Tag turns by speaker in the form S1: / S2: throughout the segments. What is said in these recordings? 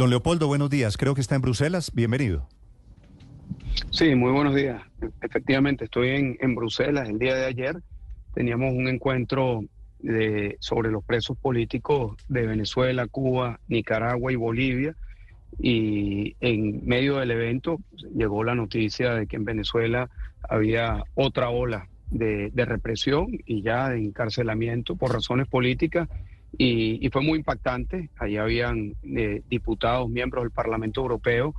S1: Don Leopoldo, buenos días. Creo que está en Bruselas. Bienvenido.
S2: Sí, muy buenos días. Efectivamente, estoy en, Bruselas. El día de ayer teníamos un encuentro de, sobre los presos políticos de Venezuela, Cuba, Nicaragua y Bolivia. Y en medio del evento llegó la noticia de que en Venezuela había otra ola de, de represión y ya de encarcelamiento por razones políticas. Y, y fue muy impactante. Allí habían eh, diputados, miembros del Parlamento Europeo,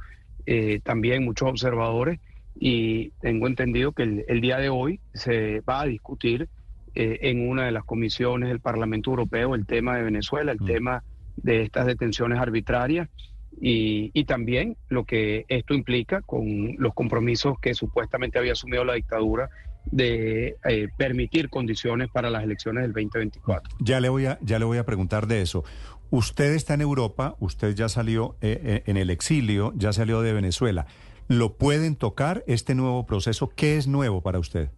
S2: eh, también muchos observadores. Y tengo entendido que el, el día de hoy se va a discutir eh, en una de las comisiones del Parlamento Europeo el tema de Venezuela, el mm. tema de estas detenciones arbitrarias y, y, también lo que esto implica con los compromisos que supuestamente había asumido la dictadura de eh, permitir condiciones para las elecciones del 2024.
S1: Ya le voy a, ya le voy a preguntar de eso. Usted está en Europa, usted ya salió eh, eh, en el exilio, ya salió de Venezuela. ¿Lo pueden tocar este nuevo proceso? ¿Qué es nuevo para usted?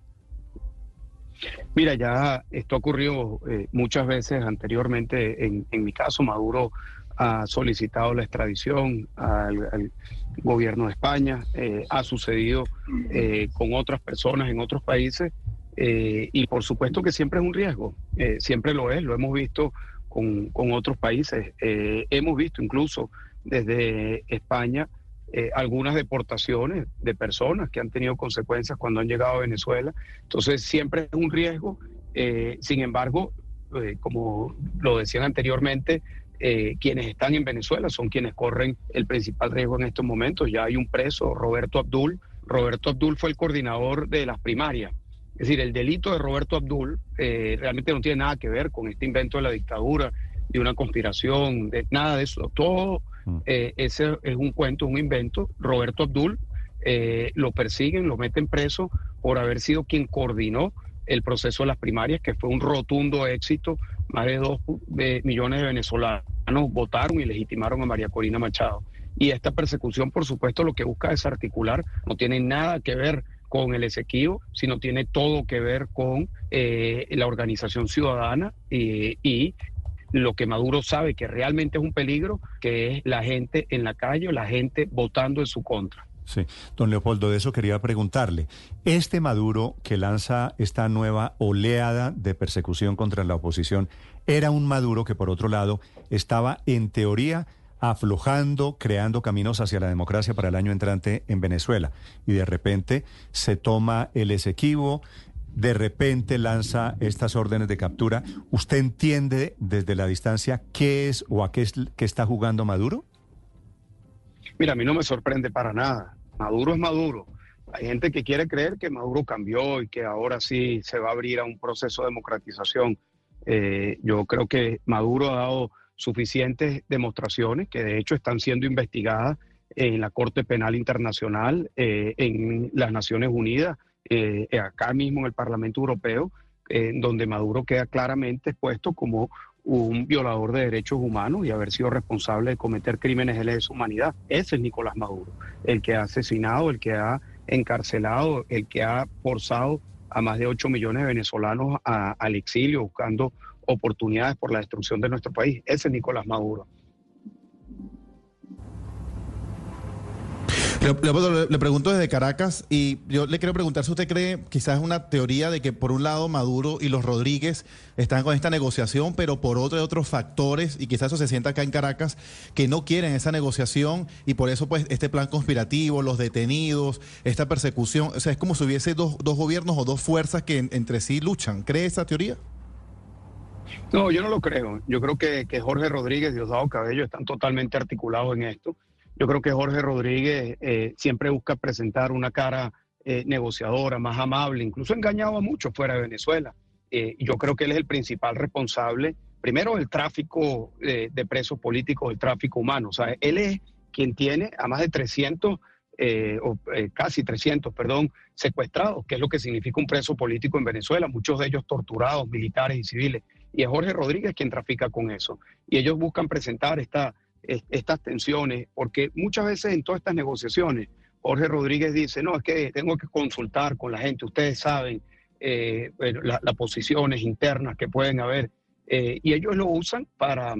S2: Mira, ya esto ocurrió eh, muchas veces anteriormente. En, en, mi caso, Maduro ha solicitado la extradición al, al gobierno de España. Eh, ha sucedido eh, con otras personas en otros países. Eh, y por supuesto que siempre es un riesgo. siempre lo es. Lo hemos visto con, con otros países. hemos visto incluso desde España eh, algunas deportaciones de personas que han tenido consecuencias cuando han llegado a Venezuela. Entonces siempre es un riesgo. Eh, sin embargo, eh, como lo decían anteriormente, eh, quienes están en Venezuela son quienes corren el principal riesgo en estos momentos. Ya hay un preso, Roberto Abdul. Roberto Abdul fue el coordinador de las primarias. Es decir, el delito de Roberto Abdul realmente no tiene nada que ver con este invento de la dictadura, de una conspiración, de nada de eso. Todo Mm. Eh, ese es un cuento, un invento. Roberto Abdul eh, lo persiguen, lo meten preso por haber sido quien coordinó el proceso de las primarias, que fue un rotundo éxito. Más de dos millones de venezolanos votaron y legitimaron a María Corina Machado. Y esta persecución, por supuesto, lo que busca es articular, no tiene nada que ver con el Esequibo, sino tiene todo que ver con eh, la organización ciudadana eh, y lo que Maduro sabe que realmente es un peligro, que es la gente en la calle, la gente votando en su contra.
S1: Sí, don Leopoldo, de eso quería preguntarle. Este Maduro que lanza esta nueva oleada de persecución contra la oposición, era un Maduro que por otro lado estaba en teoría aflojando, creando caminos hacia la democracia para el año entrante en Venezuela. Y de repente se toma el Esequibo, de repente lanza estas órdenes de captura, ¿usted entiende desde la distancia qué es o a qué, es, qué está jugando Maduro?
S2: Mira, a mí no me sorprende para nada. Maduro es Maduro. Hay gente que quiere creer que Maduro cambió y que ahora sí se va a abrir a un proceso de democratización. Eh, yo creo que Maduro ha dado suficientes demostraciones que de hecho están siendo investigadas en la Corte Penal Internacional, eh, en las Naciones Unidas eh, acá mismo en el Parlamento Europeo, eh, donde Maduro queda claramente expuesto como un violador de derechos humanos y haber sido responsable de cometer crímenes de lesa humanidad. Ese es Nicolás Maduro, el que ha asesinado, el que ha encarcelado, el que ha forzado a más de 8 millones de venezolanos a, al exilio buscando oportunidades por la destrucción de nuestro país. Ese es Nicolás Maduro.
S3: Le, pregunto desde Caracas y yo le quiero preguntar si usted cree, quizás una teoría de que por un lado Maduro y los Rodríguez están con esta negociación, pero por otro hay otros factores y quizás eso se sienta acá en Caracas que no quieren esa negociación y por eso pues este plan conspirativo, los detenidos, esta persecución, o sea, es como si hubiese dos, dos gobiernos o dos fuerzas que en, entre sí luchan. ¿Cree esa teoría?
S2: No, yo no lo creo. Yo creo que, que Jorge Rodríguez y Diosdado Cabello están totalmente articulados en esto. Yo creo que Jorge Rodríguez eh, siempre busca presentar una cara eh, negociadora, más amable, incluso engañado a muchos fuera de Venezuela. Eh, yo creo que él es el principal responsable primero el tráfico de, de presos políticos, el tráfico humano. O sea, él es quien tiene a más de 300 eh, o eh, casi 300, perdón, secuestrados, que es lo que significa un preso político en Venezuela, muchos de ellos torturados, militares y civiles. Y es Jorge Rodríguez quien trafica con eso. Y ellos buscan presentar esta, estas tensiones, porque muchas veces en todas estas negociaciones, Jorge Rodríguez dice, no, es que tengo que consultar con la gente, ustedes saben eh, las posiciones internas que pueden haber, y ellos lo usan para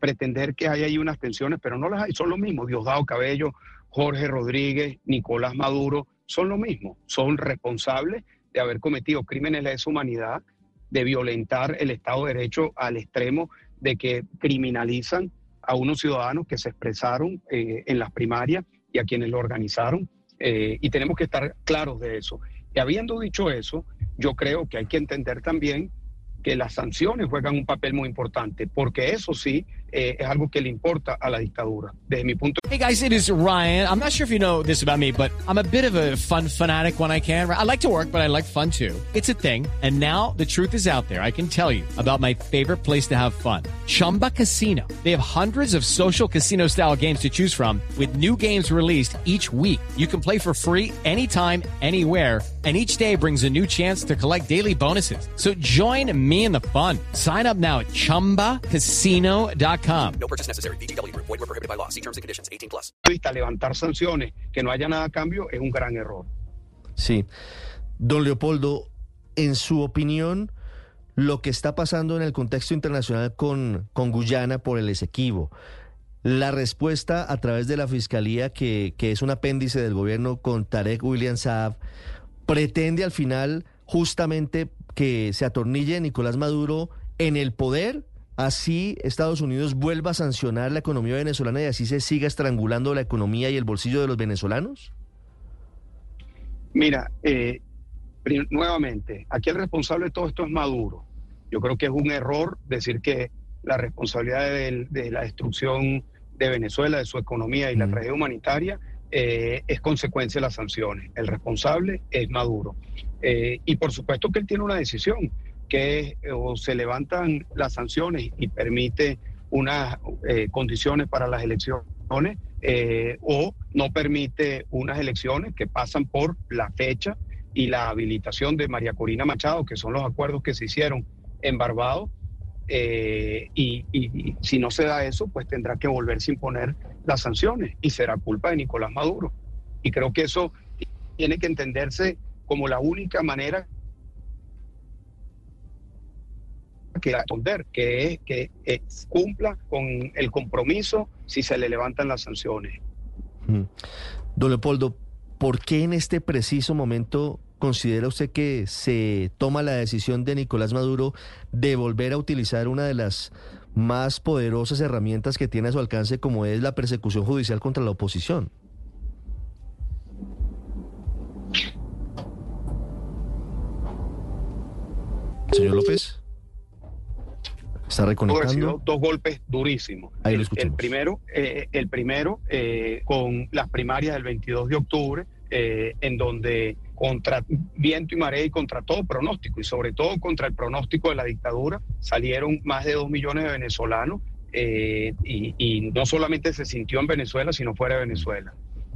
S2: pretender que hay ahí unas tensiones, pero no las hay, son lo mismo. Diosdado Cabello, Jorge Rodríguez, Nicolás Maduro, son lo mismo, son responsables de haber cometido crímenes de lesa humanidad, de violentar el Estado de Derecho al extremo de que criminalizan a unos ciudadanos que se expresaron eh, en las primarias y a quienes lo organizaron. Eh, y tenemos que estar claros de eso. Y habiendo dicho eso, yo creo que hay que entender también que las sanciones juegan un papel muy importante, porque eso sí eh, es algo que le importa a la dictadura, desde mi punto
S4: Hey guys, it is Ryan. I'm not sure if you know this about me, but I'm a bit of a fun fanatic when I can. I like to work, but I like fun too. It's a thing. And now the truth is out there. I can tell you about my favorite place to have fun. Chumba Casino. They have hundreds of social casino style games to choose from with new games released each week. You can play for free anytime, anywhere and each day brings a new chance to collect daily bonuses. So join me in the fun. Sign up now at ChumbaCasino.com.
S5: No purchase necessary. Void were prohibited by law. See terms and conditions. 18 plus.
S2: Levantar sanciones, que no haya nada a cambio, es un gran error.
S6: Sí. Don Leopoldo, en su opinión, lo que está pasando en el contexto internacional con, con Guyana por el Esequibo, la respuesta a través de la Fiscalía, que, que es un apéndice del gobierno con Tarek William Saab, pretende al final justamente que se atornille Nicolás Maduro en el poder, así Estados Unidos vuelva a sancionar la economía venezolana y así se siga estrangulando la economía y el bolsillo de los venezolanos?
S2: Mira, eh, nuevamente, aquí el responsable de todo esto es Maduro. Yo creo que es un error decir que la responsabilidad de, de la destrucción de Venezuela, de su economía y la tragedia humanitaria eh, es consecuencia de las sanciones. El responsable es Maduro. Eh, y por supuesto que él tiene una decisión, que es o se levantan las sanciones y permite unas eh, condiciones para las elecciones o no permite unas elecciones que pasan por la fecha y la habilitación de María Corina Machado, que son los acuerdos que se hicieron en Barbados. Y, y, si no se da eso, pues tendrá que volverse a imponer las sanciones y será culpa de Nicolás Maduro. Y creo que eso tiene que entenderse como la única manera que responder, que es que cumpla con el compromiso si se le levantan las sanciones.
S6: Mm. Don Leopoldo, ¿por qué en este preciso momento considera usted que se toma la decisión de Nicolás Maduro de volver a utilizar una de las más poderosas herramientas que tiene a su alcance como es la persecución judicial contra la oposición. Señor López. ¿Está reconectando?
S2: Dos golpes durísimos.
S6: Ahí lo
S2: el, primero, eh, el primero eh, con las primarias del 22 de octubre, eh, en donde contra viento y marea y contra todo pronóstico, y sobre todo contra el pronóstico de la dictadura, salieron más de dos millones de venezolanos eh, y, no solamente se sintió en Venezuela, sino fuera de Venezuela.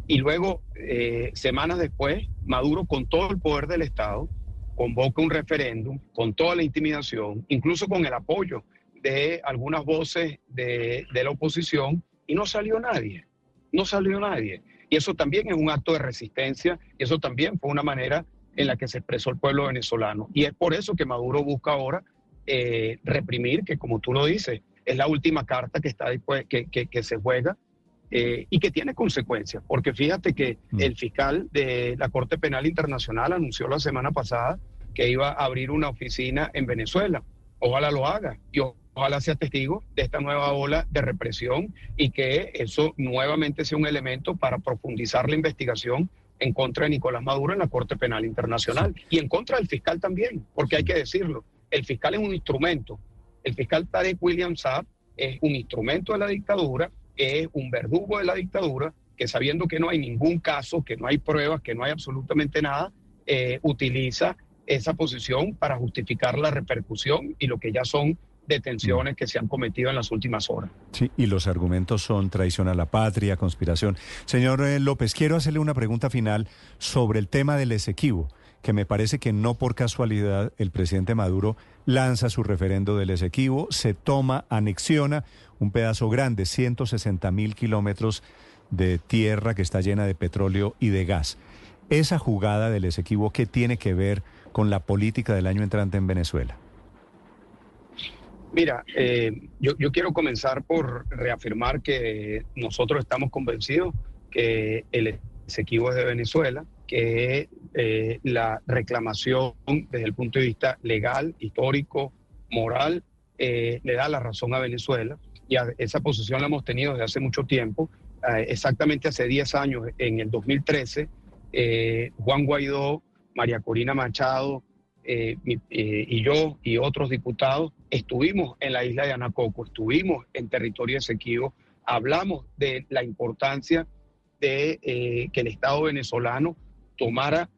S2: Y luego, eh, semanas después, Maduro, con todo el poder del Estado, convoca un referéndum, con toda la intimidación, incluso con el apoyo de algunas voces de, de la oposición, y no salió nadie, no salió nadie. Y eso también es un acto de resistencia, y eso también fue una manera en la que se expresó el pueblo venezolano. Y es por eso que Maduro busca ahora eh, reprimir, que como tú lo dices, es la última carta que, está después, que, que, se juega eh, y que tiene consecuencias. Porque fíjate que mm. el fiscal de la Corte Penal Internacional anunció la semana pasada que iba a abrir una oficina en Venezuela. Ojalá lo haga. Y ojalá sea testigo de esta nueva ola de represión y que eso nuevamente sea un elemento para profundizar la investigación en contra de Nicolás Maduro en la Corte Penal Internacional y en contra del fiscal también, porque hay que decirlo, el fiscal es un instrumento, el fiscal Tarek William Saab es un instrumento de la dictadura, es un verdugo de la dictadura, que sabiendo que no hay ningún caso, que no hay pruebas, que no hay absolutamente nada, eh, utiliza esa posición para justificar la repercusión y lo que ya son detenciones que se han cometido en las últimas horas.
S1: Sí, y los argumentos son traición a la patria, conspiración. Señor eh, López, quiero hacerle una pregunta final sobre el tema del Esequibo, que me parece que no por casualidad el presidente Maduro lanza su referendo del Esequibo, se toma, anexiona un pedazo grande, 160 mil kilómetros de tierra que está llena de petróleo y de gas. Esa jugada del Esequibo, ¿qué tiene que ver con la política del año entrante en Venezuela?
S2: Mira, eh, yo, yo, quiero comenzar por reafirmar que nosotros estamos convencidos que el Esequibo es de Venezuela, que eh, la reclamación desde el punto de vista legal, histórico, moral, eh, le da la razón a Venezuela. Y esa posición la hemos tenido desde hace mucho tiempo. Eh, exactamente hace 10 años, en el 2013, eh, Juan Guaidó, María Corina Machado, eh, y yo y otros diputados estuvimos en la isla de Anacoco, estuvimos en territorio Esequibo, hablamos de la importancia de que el Estado venezolano tomara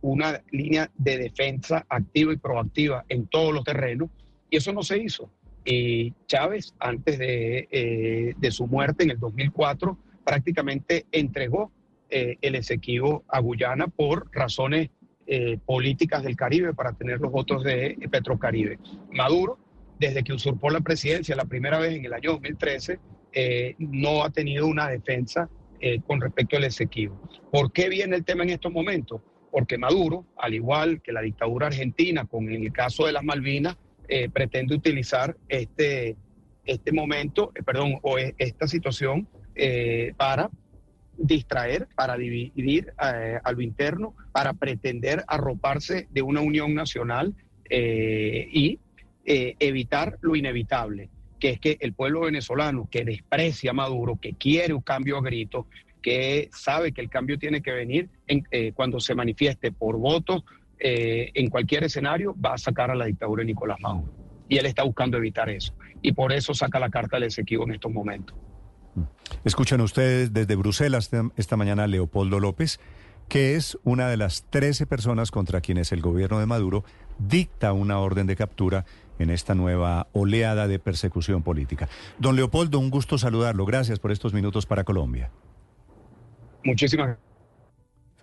S2: una línea de defensa activa y proactiva en todos los terrenos, y eso no se hizo. Y Chávez, antes de, de su muerte en el 2004, prácticamente entregó el Esequibo a Guyana por razones eh, políticas del Caribe para tener los votos de Petrocaribe. Maduro, desde que usurpó la presidencia la primera vez en el año 2013, eh, no ha tenido una defensa eh, con respecto al Esequibo. ¿Por qué viene el tema en estos momentos? Porque Maduro, al igual que la dictadura argentina, con el caso de las Malvinas, pretende utilizar este, este momento, perdón, o esta situación para distraer, para dividir eh, a lo interno, para pretender arroparse de una unión nacional eh, y eh, evitar lo inevitable, que es que el pueblo venezolano que desprecia a Maduro, que quiere un cambio a grito, que sabe que el cambio tiene que venir en, cuando se manifieste por votos en cualquier escenario, va a sacar a la dictadura de Nicolás Maduro. Y él está buscando evitar eso. Y por eso saca la carta del Esequibo en estos momentos.
S1: Escuchan ustedes desde Bruselas esta mañana Leopoldo López, que es una de las 13 personas contra quienes el gobierno de Maduro dicta una orden de captura en esta nueva oleada de persecución política. Don Leopoldo, un gusto saludarlo. Gracias por estos minutos para Colombia.
S2: Muchísimas gracias.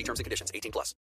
S5: See terms and conditions. 18 plus.